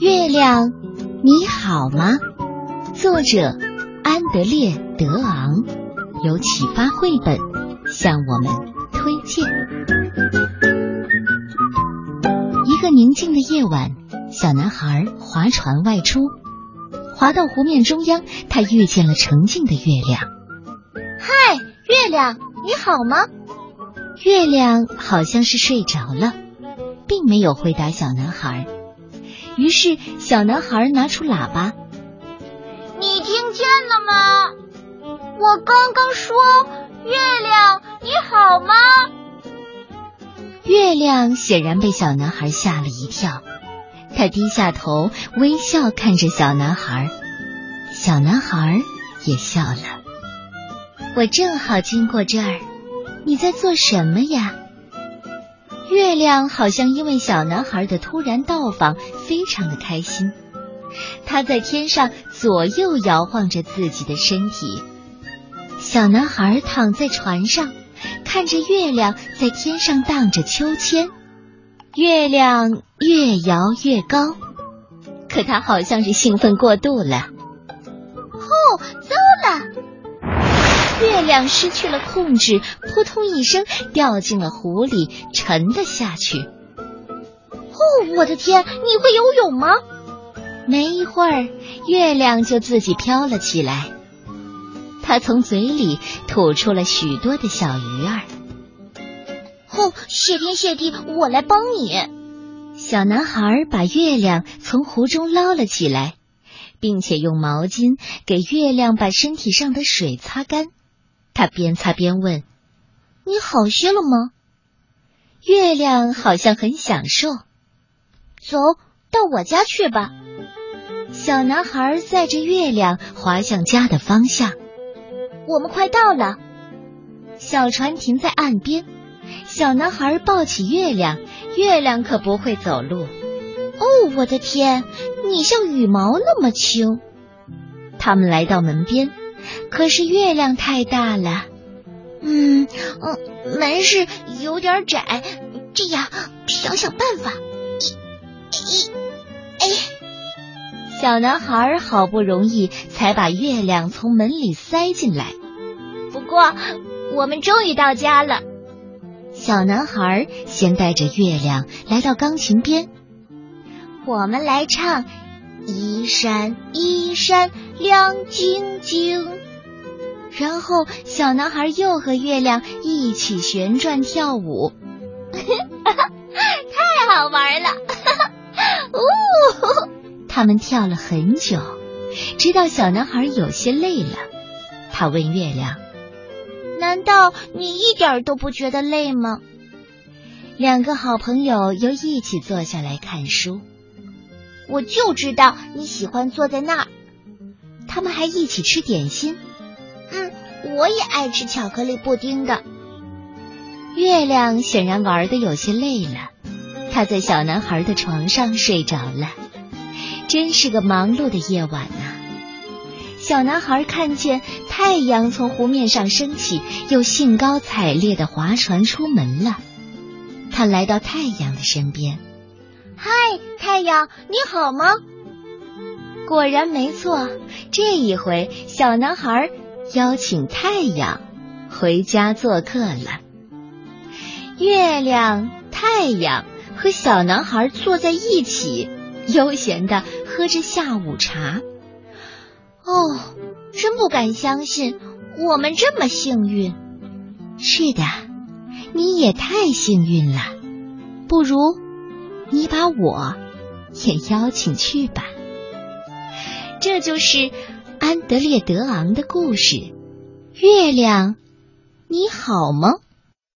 月亮，你好吗？作者安德烈·德昂，由启发绘本向我们推荐。一个宁静的夜晚，小男孩划船外出，划到湖面中央，他遇见了澄净的月亮。嗨，月亮，你好吗？月亮好像是睡着了，并没有回答小男孩。于是，小男孩拿出喇叭：“你听见了吗？我刚刚说，月亮你好吗？”月亮显然被小男孩吓了一跳，他低下头，微笑看着小男孩。小男孩也笑了。我正好经过这儿，你在做什么呀？月亮好像因为小男孩的突然到访，非常的开心。他在天上左右摇晃着自己的身体。小男孩躺在船上，看着月亮在天上荡着秋千。月亮越摇越高，可他好像是兴奋过度了。哦，糟了！月亮失去了控制，扑通一声掉进了湖里，沉了下去。哦，我的天！你会游泳吗？没一会儿，月亮就自己飘了起来。它从嘴里吐出了许多的小鱼儿。哦，谢天谢地，我来帮你。小男孩把月亮从湖中捞了起来，并且用毛巾给月亮把身体上的水擦干。他边擦边问：“你好些了吗？”月亮好像很享受。走到我家去吧。小男孩载着月亮滑向家的方向。我们快到了。小船停在岸边。小男孩抱起月亮，月亮可不会走路。哦，我的天，你像羽毛那么轻。他们来到门边。可是月亮太大了，嗯嗯，门是有点窄，这样想想办法。一，一，哎，小男孩好不容易才把月亮从门里塞进来。不过我们终于到家了。小男孩先带着月亮来到钢琴边，我们来唱。一闪一闪亮晶晶，然后小男孩又和月亮一起旋转跳舞，太好玩了！呜，他们跳了很久，直到小男孩有些累了。他问月亮：“难道你一点都不觉得累吗？”两个好朋友又一起坐下来看书。我就知道你喜欢坐在那儿。他们还一起吃点心。嗯，我也爱吃巧克力布丁的。月亮显然玩的有些累了，他在小男孩的床上睡着了。真是个忙碌的夜晚呐！小男孩看见太阳从湖面上升起，又兴高采烈的划船出门了。他来到太阳的身边。嗨，太阳，你好吗？果然没错，这一回小男孩邀请太阳回家做客了。月亮、太阳和小男孩坐在一起，悠闲的喝着下午茶。哦，真不敢相信，我们这么幸运。是的，你也太幸运了。不如。你把我也邀请去吧，这就是安德烈·德昂的故事。月亮，你好吗？